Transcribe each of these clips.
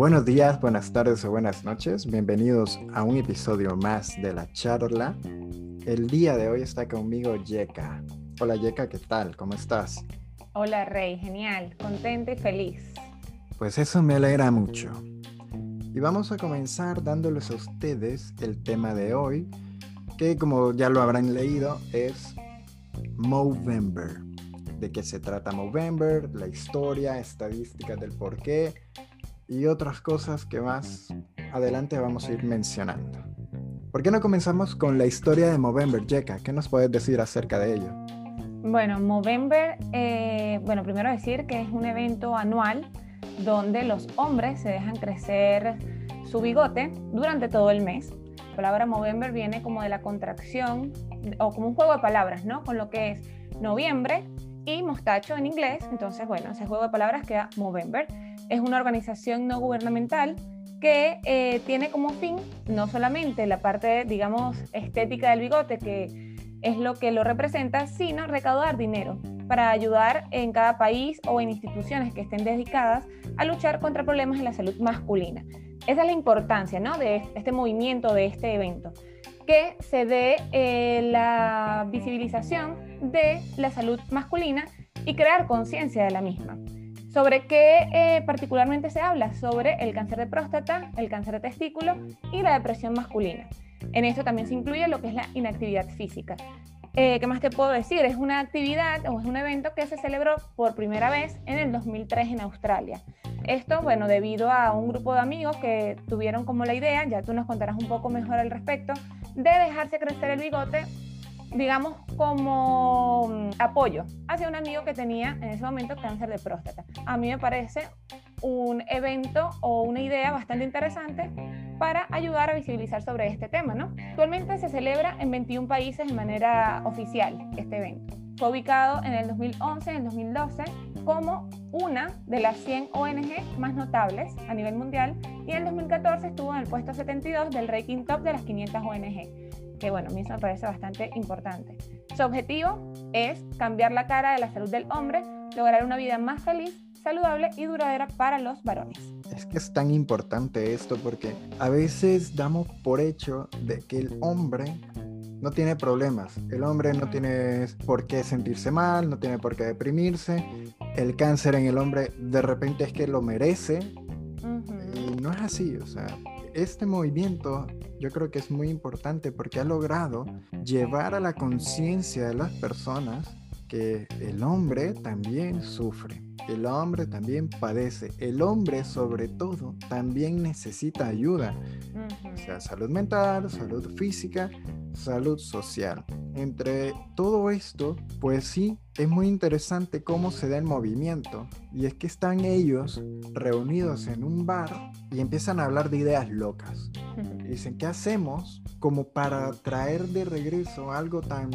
Buenos días, buenas tardes o buenas noches. Bienvenidos a un episodio más de la charla. El día de hoy está conmigo Yeka. Hola Yeka, ¿qué tal? ¿Cómo estás? Hola Rey, genial, contenta y feliz. Pues eso me alegra mucho. Y vamos a comenzar dándoles a ustedes el tema de hoy, que como ya lo habrán leído es Movember. ¿De qué se trata Movember? La historia, estadísticas del por qué y otras cosas que más adelante vamos a ir mencionando. ¿Por qué no comenzamos con la historia de Movember, Jeka? ¿Qué nos puedes decir acerca de ello? Bueno, Movember, eh, bueno, primero decir que es un evento anual donde los hombres se dejan crecer su bigote durante todo el mes. La palabra Movember viene como de la contracción o como un juego de palabras, ¿no? Con lo que es noviembre y mostacho en inglés. Entonces, bueno, ese juego de palabras queda Movember es una organización no gubernamental que eh, tiene como fin no solamente la parte, digamos, estética del bigote, que es lo que lo representa, sino recaudar dinero para ayudar en cada país o en instituciones que estén dedicadas a luchar contra problemas en la salud masculina. Esa es la importancia ¿no? de este movimiento, de este evento, que se dé eh, la visibilización de la salud masculina y crear conciencia de la misma. ¿Sobre qué eh, particularmente se habla? Sobre el cáncer de próstata, el cáncer de testículo y la depresión masculina. En esto también se incluye lo que es la inactividad física. Eh, ¿Qué más te puedo decir? Es una actividad o es un evento que se celebró por primera vez en el 2003 en Australia. Esto, bueno, debido a un grupo de amigos que tuvieron como la idea, ya tú nos contarás un poco mejor al respecto, de dejarse crecer el bigote digamos, como mm, apoyo hacia un amigo que tenía en ese momento cáncer de próstata. A mí me parece un evento o una idea bastante interesante para ayudar a visibilizar sobre este tema, ¿no? Actualmente se celebra en 21 países de manera oficial este evento. Fue ubicado en el 2011 y en el 2012 como una de las 100 ONG más notables a nivel mundial y en el 2014 estuvo en el puesto 72 del ranking top de las 500 ONG que bueno, a mí eso me parece bastante importante. Su objetivo es cambiar la cara de la salud del hombre, lograr una vida más feliz, saludable y duradera para los varones. Es que es tan importante esto porque a veces damos por hecho de que el hombre no tiene problemas. El hombre no tiene por qué sentirse mal, no tiene por qué deprimirse. El cáncer en el hombre de repente es que lo merece. Y no es así, o sea, este movimiento yo creo que es muy importante porque ha logrado llevar a la conciencia de las personas que el hombre también sufre, el hombre también padece, el hombre sobre todo también necesita ayuda, o sea, salud mental, salud física, salud social. Entre todo esto, pues sí, es muy interesante cómo se da el movimiento. Y es que están ellos reunidos en un bar y empiezan a hablar de ideas locas. dicen, ¿qué hacemos como para traer de regreso algo tan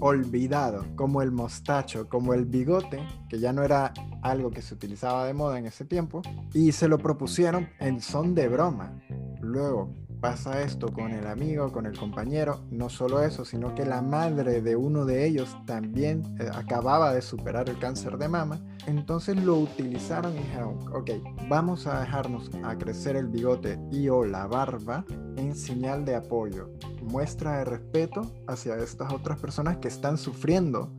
olvidado como el mostacho, como el bigote, que ya no era algo que se utilizaba de moda en ese tiempo? Y se lo propusieron en son de broma. Luego, pasa esto con el amigo, con el compañero, no solo eso, sino que la madre de uno de ellos también eh, acababa de superar el cáncer de mama, entonces lo utilizaron y dijeron, ok, vamos a dejarnos a crecer el bigote y o la barba en señal de apoyo, muestra de respeto hacia estas otras personas que están sufriendo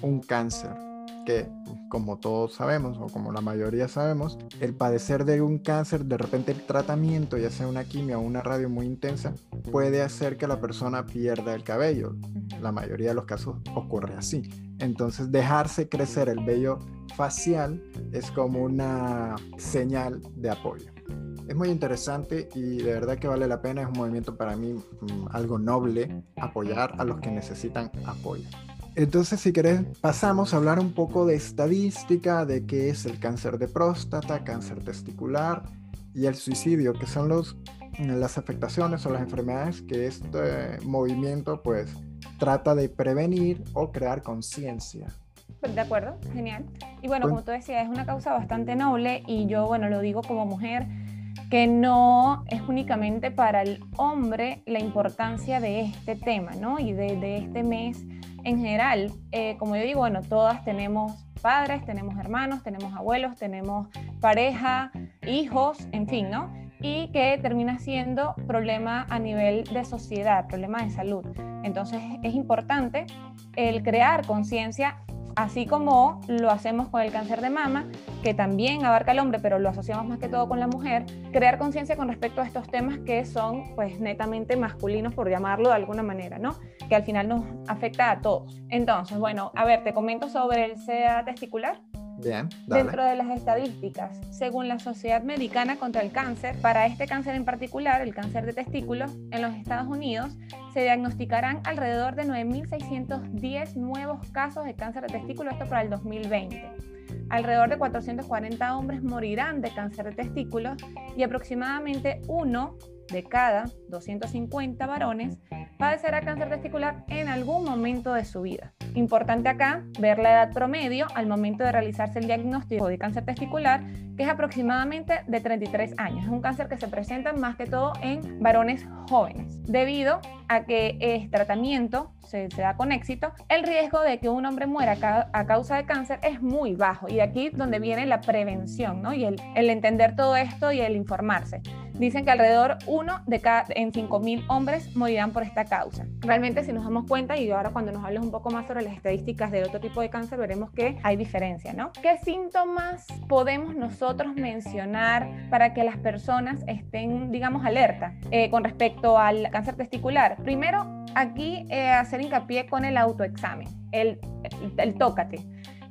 un cáncer que, como todos sabemos, o como la mayoría sabemos, el padecer de un cáncer, de repente el tratamiento, ya sea una quimio o una radio muy intensa, puede hacer que la persona pierda el cabello. La mayoría de los casos ocurre así. Entonces, dejarse crecer el vello facial es como una señal de apoyo. Es muy interesante y de verdad que vale la pena. Es un movimiento para mí mm, algo noble apoyar a los que necesitan apoyo. Entonces, si querés, pasamos a hablar un poco de estadística, de qué es el cáncer de próstata, cáncer testicular y el suicidio, que son los, las afectaciones o las enfermedades que este movimiento pues trata de prevenir o crear conciencia. De acuerdo, genial. Y bueno, como tú decías, es una causa bastante noble y yo, bueno, lo digo como mujer, que no es únicamente para el hombre la importancia de este tema, ¿no? Y de, de este mes en general, eh, como yo digo, bueno, todas tenemos padres, tenemos hermanos, tenemos abuelos, tenemos pareja, hijos, en fin, ¿no? Y que termina siendo problema a nivel de sociedad, problema de salud. Entonces es importante el crear conciencia así como lo hacemos con el cáncer de mama, que también abarca al hombre, pero lo asociamos más que todo con la mujer, crear conciencia con respecto a estos temas que son pues netamente masculinos, por llamarlo de alguna manera, ¿no? Que al final nos afecta a todos. Entonces, bueno, a ver, te comento sobre el SEA testicular. Dentro de las estadísticas, según la Sociedad Americana contra el Cáncer, para este cáncer en particular, el cáncer de testículos, en los Estados Unidos se diagnosticarán alrededor de 9.610 nuevos casos de cáncer de testículos, esto para el 2020. Alrededor de 440 hombres morirán de cáncer de testículos y aproximadamente uno de cada 250 varones padecerá cáncer testicular en algún momento de su vida. Importante acá ver la edad promedio al momento de realizarse el diagnóstico de cáncer testicular, que es aproximadamente de 33 años. Es un cáncer que se presenta más que todo en varones jóvenes, debido a que es tratamiento se, da con éxito, el riesgo de que un hombre muera a causa de cáncer es muy bajo. Y de aquí donde viene la prevención, ¿no? Y el, el entender todo esto y el informarse. Dicen que alrededor uno de cada en 5.000 hombres morirán por esta causa. Realmente si nos damos cuenta, y ahora cuando nos hables un poco más sobre las estadísticas de otro tipo de cáncer, veremos que hay diferencia, ¿no? ¿Qué síntomas podemos nosotros mencionar para que las personas estén, digamos, alerta eh, con respecto al cáncer testicular? Primero, aquí eh, hacer hincapié con el autoexamen, el, el tócate.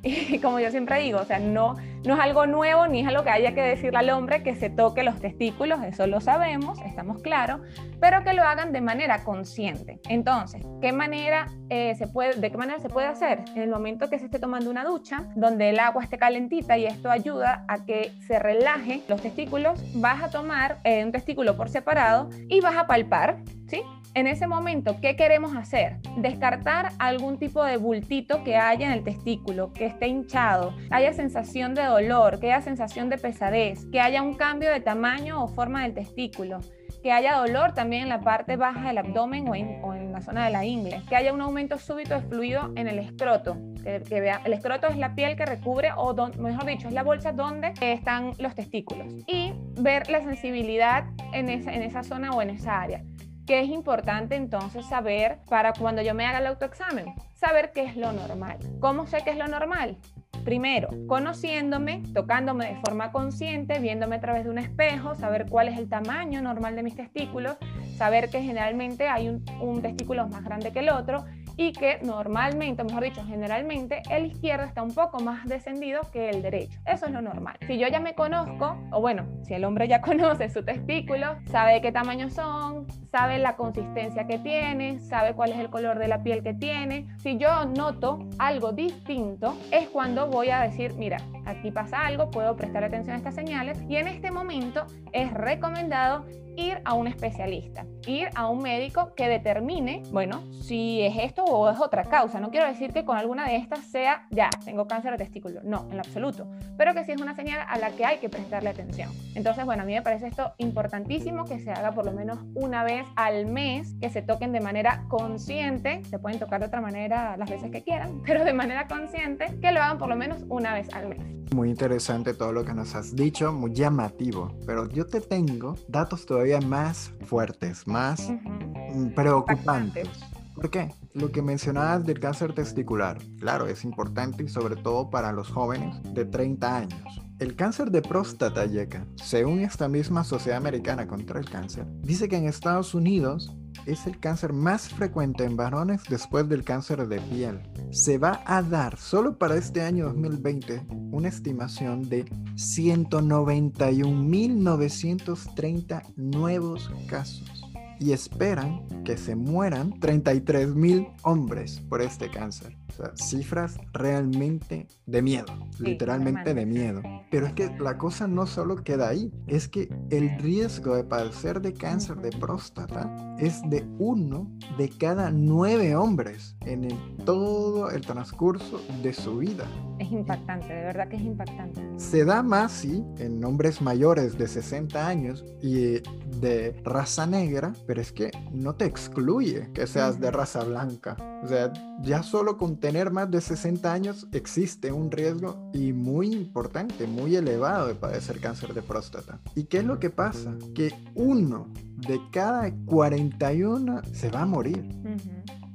Y como yo siempre digo, o sea, no, no es algo nuevo ni es algo que haya que decirle al hombre que se toque los testículos, eso lo sabemos, estamos claros, pero que lo hagan de manera consciente. Entonces, ¿qué manera, eh, se puede, ¿de qué manera se puede hacer? En el momento que se esté tomando una ducha, donde el agua esté calentita y esto ayuda a que se relaje los testículos, vas a tomar eh, un testículo por separado y vas a palpar, ¿sí? En ese momento, ¿qué queremos hacer? Descartar algún tipo de bultito que haya en el testículo, que esté hinchado, haya sensación de dolor, que haya sensación de pesadez, que haya un cambio de tamaño o forma del testículo, que haya dolor también en la parte baja del abdomen o en, la zona de la ingle, que haya un aumento súbito de fluido en el escroto, que, vea, el escroto es la piel que recubre, o mejor dicho, es la bolsa donde están los testículos, y ver la sensibilidad en esa, en esa zona o en esa área que es importante entonces saber para cuando yo me haga el autoexamen, saber qué es lo normal. ¿Cómo sé qué es lo normal? Primero, conociéndome, tocándome de forma consciente, viéndome a través de un espejo, saber cuál es el tamaño normal de mis testículos, saber que generalmente hay un, testículo más grande que el otro y que normalmente, mejor dicho, generalmente el izquierdo está un poco más descendido que el derecho. Eso es lo normal. Si yo ya me conozco, o bueno, si el hombre ya conoce su testículo, sabe qué tamaño son, sabe la consistencia que tiene, sabe cuál es el color de la piel que tiene. Si yo noto algo distinto, es cuando voy a decir, mira, aquí pasa algo, puedo prestar atención a estas señales y en este momento es recomendado ir a un especialista, ir a un médico que determine, bueno, si es esto o es otra causa. No quiero decir que con alguna de estas sea, ya, tengo cáncer de testículo, no, en absoluto, pero que sí es una señal a la que hay que prestarle atención. Entonces, bueno, a mí me parece esto importantísimo que se haga por lo menos una vez al mes, que se toquen de manera consciente, se pueden tocar de otra manera las veces que quieran, pero de manera consciente, que lo hagan por lo menos una vez al mes. Muy interesante todo lo que nos has dicho, muy llamativo, pero yo te tengo datos todavía más fuertes, más mm, preocupantes. ¿Por qué? Lo que mencionabas del cáncer testicular, claro, es importante y sobre todo para los jóvenes de 30 años. El cáncer de próstata, Yeka, según esta misma Sociedad Americana contra el Cáncer, dice que en Estados Unidos es el cáncer más frecuente en varones después del cáncer de piel. Se va a dar solo para este año 2020 una estimación de 191.930 nuevos casos y esperan que se mueran 33.000 hombres por este cáncer. O sea, cifras realmente de miedo, literalmente de miedo. Pero es que la cosa no solo queda ahí, es que el riesgo de padecer de cáncer de próstata es de uno de cada nueve hombres en todo el transcurso de su vida. Es impactante, de verdad que es impactante. Se da más, sí, en hombres mayores de 60 años y de raza negra, pero es que no te excluye que seas de raza blanca. O sea, ya solo con tener más de 60 años existe un riesgo y muy importante, muy elevado de padecer cáncer de próstata. ¿Y qué es lo que pasa? Que uno de cada 41 se va a morir.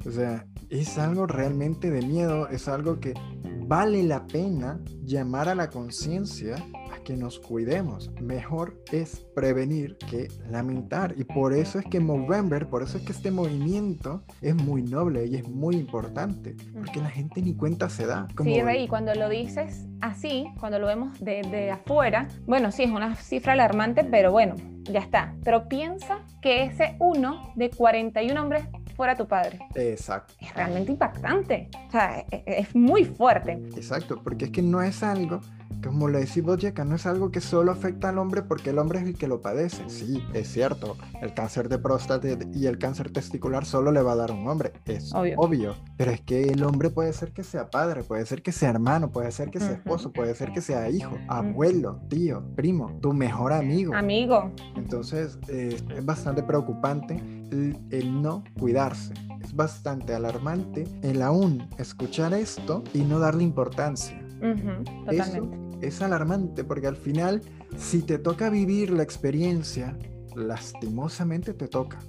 O sea, es algo realmente de miedo, es algo que vale la pena llamar a la conciencia que nos cuidemos. Mejor es prevenir que lamentar. Y por eso es que Movember, por eso es que este movimiento es muy noble y es muy importante. Porque la gente ni cuenta se da. Sí, Rey, cuando lo dices así, cuando lo vemos de, afuera, bueno, sí, es una cifra alarmante, pero bueno, ya está. Pero piensa que ese uno de 41 hombres fuera tu padre. Exacto. Es realmente impactante. O sea, e, e, es, muy fuerte. Exacto, porque es que no es algo, como lo decimos Yeka, no es algo que solo afecta al hombre porque el hombre es el que lo padece. Sí, es cierto. El cáncer de próstata y el cáncer testicular solo le va a dar a un hombre. Es obvio. Pero es que el hombre puede ser que sea padre, puede ser que sea hermano, puede ser que sea esposo, puede ser que sea hijo, abuelo, tío, primo, tu mejor amigo. Amigo. Entonces, eh, es bastante preocupante el, no cuidarse. Es bastante alarmante el aún escuchar esto y no darle importancia. Eso es alarmante porque al final, si te toca vivir la experiencia lastimosamente te toca.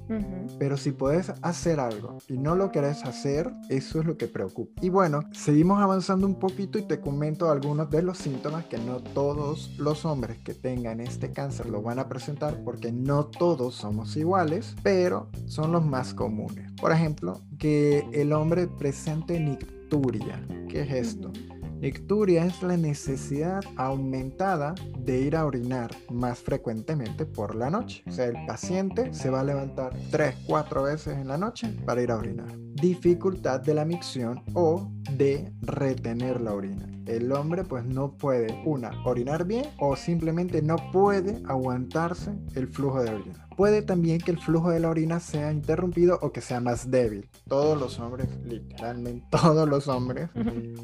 Pero si puedes hacer algo y no lo querés hacer, eso es lo que preocupa. Y bueno, seguimos avanzando un poquito y te comento algunos de los síntomas que no todos los hombres que tengan este cáncer lo van a presentar porque no todos somos iguales, pero son los más comunes. Por ejemplo, que el hombre presente nicturia. ¿Qué es esto? Icturia es la necesidad aumentada de ir a orinar más frecuentemente por la noche. O sea, el paciente se va a levantar 3, 4 veces en la noche para ir a orinar. Dificultad de la micción o de retener la orina. El hombre pues no puede, una, orinar bien o simplemente no puede aguantarse el flujo de orina puede también que el flujo de la orina sea interrumpido o que sea más débil. Todos los hombres, literalmente todos los hombres,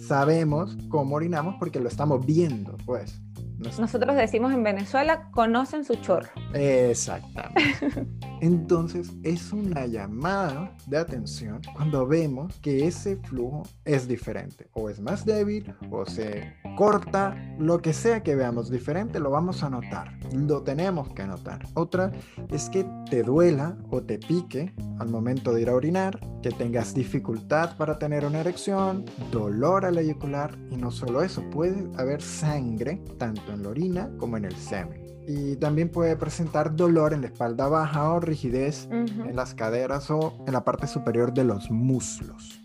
sabemos cómo orinamos porque lo estamos viendo, pues. Nosotros decimos en Venezuela, conocen su chorro. Exactamente. Entonces es una llamada de atención cuando vemos que ese flujo es diferente, o es más débil, o se corta, lo que sea que veamos diferente, lo vamos a notar, lo tenemos que notar. Otra es que te duela o te pique al momento de ir a orinar, que tengas dificultad para tener una erección, dolor al eyacular y no solo eso, puede haber sangre tanto en la orina como en el semen. Y también puede presentar dolor en la espalda baja o rigidez en las caderas o en la parte superior de los muslos.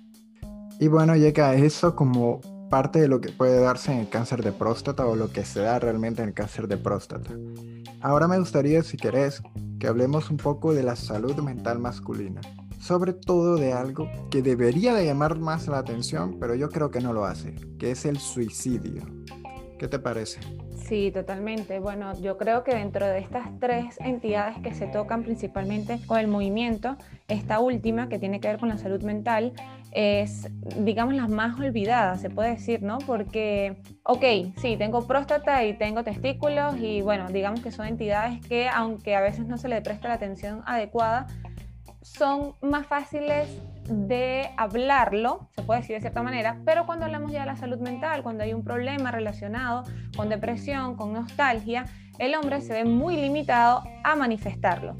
Y bueno, llega eso como parte de lo que puede darse en el cáncer de próstata o lo que se da realmente en el cáncer de próstata. Ahora me gustaría, si querés, que hablemos un poco de la salud mental masculina. Sobre todo de algo que debería de llamar más la atención, pero yo creo que no lo hace, que es el suicidio. ¿Qué te parece? Sí, totalmente. Bueno, yo creo que dentro de estas tres entidades que se tocan principalmente con el movimiento, esta última, que tiene que ver con la salud mental, es, digamos, las más olvidadas, se puede decir, ¿no? Porque, ok, sí, tengo próstata y tengo testículos y bueno, digamos que son entidades que, aunque a veces no se le presta la atención adecuada, son más fáciles de hablarlo, se puede decir de cierta manera, pero cuando hablamos ya de la salud mental, cuando hay un problema relacionado con depresión, con nostalgia, el hombre se ve muy limitado a manifestarlo.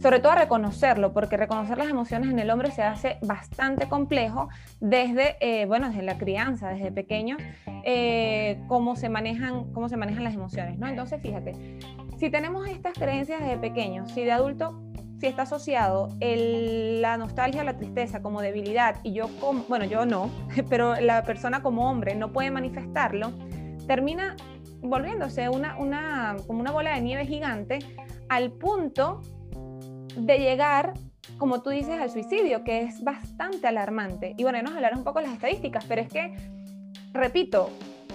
Sobre todo a reconocerlo, porque reconocer las emociones en el hombre se hace bastante complejo desde, eh, bueno, desde la crianza, desde pequeño, eh, cómo, se manejan, cómo se manejan las emociones, ¿no? Entonces, fíjate, si tenemos estas creencias desde pequeño, si de adulto si está asociado la nostalgia, la tristeza como debilidad y yo como, bueno, yo no, pero la persona como hombre no puede manifestarlo, termina volviéndose una, una, como una bola de nieve gigante al punto de llegar, como tú dices, al suicidio, que es bastante alarmante. Y bueno, nos hablar un poco las estadísticas, pero es que, repito,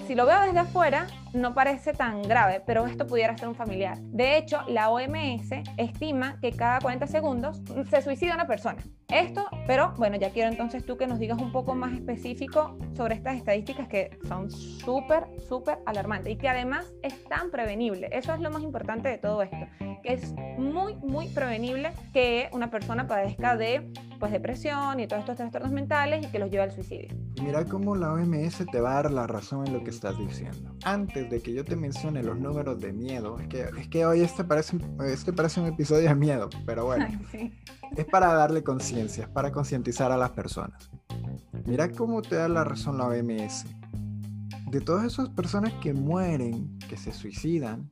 si lo veo desde afuera, no parece tan grave, pero esto pudiera ser un familiar. De hecho, la OMS estima que cada 40 segundos se suicida una persona. Esto, pero bueno, ya quiero entonces tú que nos digas un poco más específico sobre estas estadísticas que son súper, súper alarmantes y que además es tan prevenible. Eso es lo más importante de todo esto, que es muy, muy prevenible que una persona padezca de pues depresión y todos estos trastornos mentales y que los lleva al suicidio. Y mira cómo la OMS te va a dar la razón en lo que estás diciendo. Antes de que yo te mencione los números de miedo, es que, es que hoy este parece, este parece un episodio de miedo, pero bueno, es para darle conciencia, es para concientizar a las personas. Mira cómo te da la razón la OMS. De todas esas personas que mueren, que se suicidan,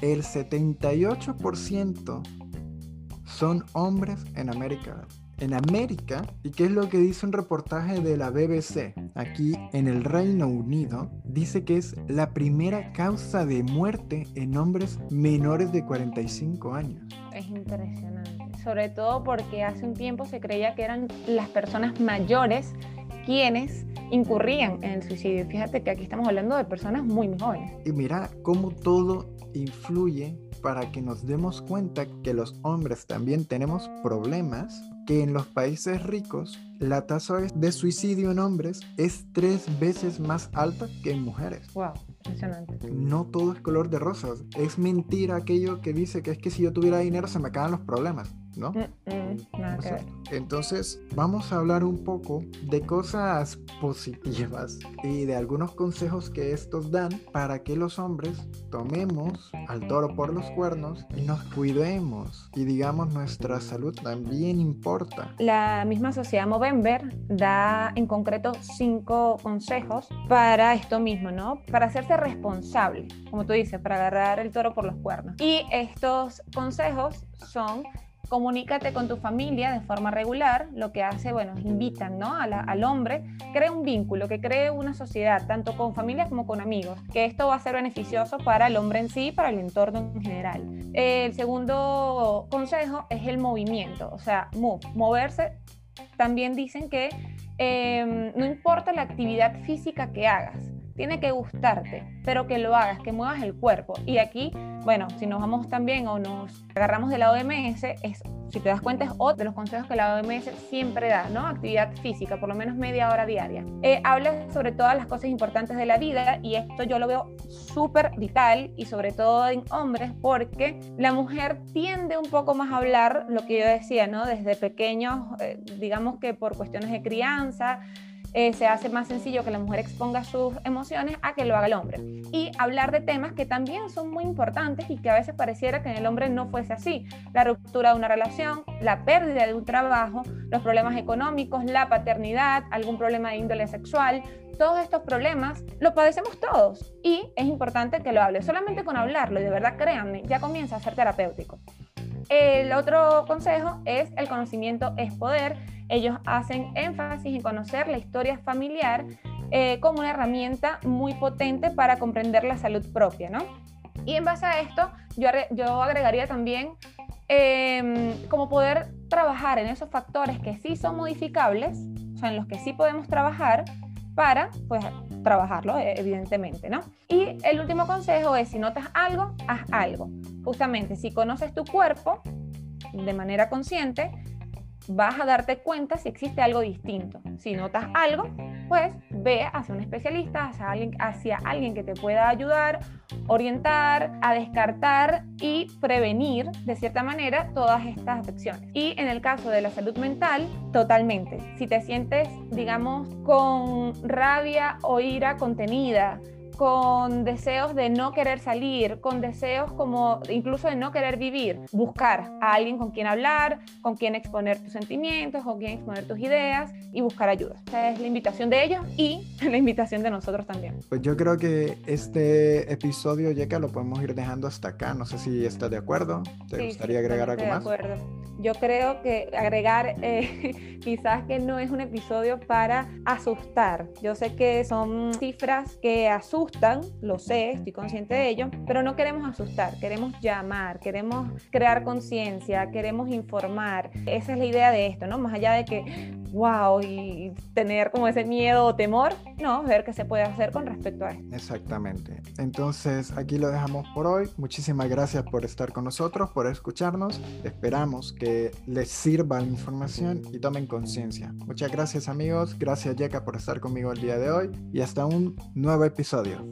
el 78% son hombres en América. En América, ¿y qué es lo que dice un reportaje de la BBC? Aquí en el Reino Unido, dice que es la primera causa de muerte en hombres menores de 45 años. Es impresionante, sobre todo porque hace un tiempo se creía que eran las personas mayores quienes incurrían en el suicidio. Fíjate que aquí estamos hablando de personas muy, muy jóvenes. Y mira cómo todo influye para que nos demos cuenta que los hombres también tenemos problemas, que en los países ricos la tasa de suicidio en hombres es tres veces más alta que en mujeres. Wow, impresionante. No todo es color de rosas. Es mentira aquello que dice que es que si yo tuviera dinero se me acaban los problemas. ¿No? Mm, mm, entonces, vamos a hablar un poco de cosas positivas y de algunos consejos que estos dan para que los hombres tomemos al toro por los cuernos y nos cuidemos. Y digamos, nuestra salud también importa. La misma sociedad Movember da en concreto cinco consejos para esto mismo, ¿no? Para hacerse responsable, como tú dices, para agarrar el toro por los cuernos. Y estos consejos son comunícate con tu familia de forma regular, lo que hace, bueno, invitan ¿no? al hombre, crea un vínculo, que cree una sociedad, tanto con familia como con amigos, que esto va a ser beneficioso para el hombre en sí para el entorno en general. El segundo consejo es el movimiento, o sea, moverse. También dicen que em, no importa la actividad física que hagas, tiene que gustarte, pero que lo hagas, que muevas el cuerpo. Y aquí, bueno, si nos vamos también o nos agarramos de la OMS, es, si te das cuenta, es otro de los consejos que la OMS siempre da, ¿no? Actividad física, por lo menos media hora diaria. Eh, habla sobre todas las cosas importantes de la vida y esto yo lo veo súper vital y sobre todo en hombres porque la mujer tiende un poco más a hablar, lo que yo decía, ¿no? Desde pequeños, eh, digamos que por cuestiones de crianza, eh, se hace más sencillo que la mujer exponga sus emociones a que lo haga el hombre. Y hablar de temas que también son muy importantes y que a veces pareciera que en el hombre no fuese así. La ruptura de una relación, la pérdida de un trabajo, los problemas económicos, la paternidad, algún problema de índole sexual, todos estos problemas los padecemos todos y es importante que lo hable. Solamente con hablarlo, y de verdad créanme, ya comienza a ser terapéutico. El otro consejo es el conocimiento es poder ellos hacen énfasis en conocer la historia familiar eh, como una herramienta muy potente para comprender la salud propia, ¿no? Y en base a esto, yo, agregaría también em, como poder trabajar en esos factores que sí son modificables, o sea, en los que sí podemos trabajar para, pues, trabajarlo, e, evidentemente, ¿no? Y el último consejo es, si notas algo, haz algo. Justamente, si conoces tu cuerpo de manera consciente, vas a darte cuenta si existe algo distinto. Si notas algo, pues ve hacia un especialista, hacia alguien, hacia alguien que te pueda ayudar, orientar, a descartar y prevenir de cierta manera todas estas afecciones. Y en el caso de la salud mental, totalmente. Si te sientes, digamos, con rabia o ira contenida, con deseos de no querer salir, con deseos como incluso de no querer vivir, buscar a alguien con quien hablar, con quien exponer tus sentimientos, con quien exponer tus ideas y buscar ayuda. Esa es la invitación de ellos y la invitación de nosotros también. Pues yo creo que este episodio, Yeka, lo podemos ir dejando hasta acá. No sé si estás de acuerdo. ¿Te gustaría agregar algo más? De acuerdo. Yo creo que agregar eh, quizás que no es un episodio para asustar. Yo sé que son cifras que lo sé, estoy consciente de ello, pero no queremos asustar, queremos llamar, queremos crear conciencia, queremos informar. Esa es la idea de esto, ¿no? Más allá de que, wow, y tener como ese miedo o temor, no, ver qué se puede hacer con respecto a esto. Exactamente. Entonces, aquí lo dejamos por hoy. Muchísimas gracias por estar con nosotros, por escucharnos. Esperamos que les sirva la información y tomen conciencia. Muchas gracias amigos, gracias Yeka por estar conmigo el día de hoy y hasta un nuevo episodio.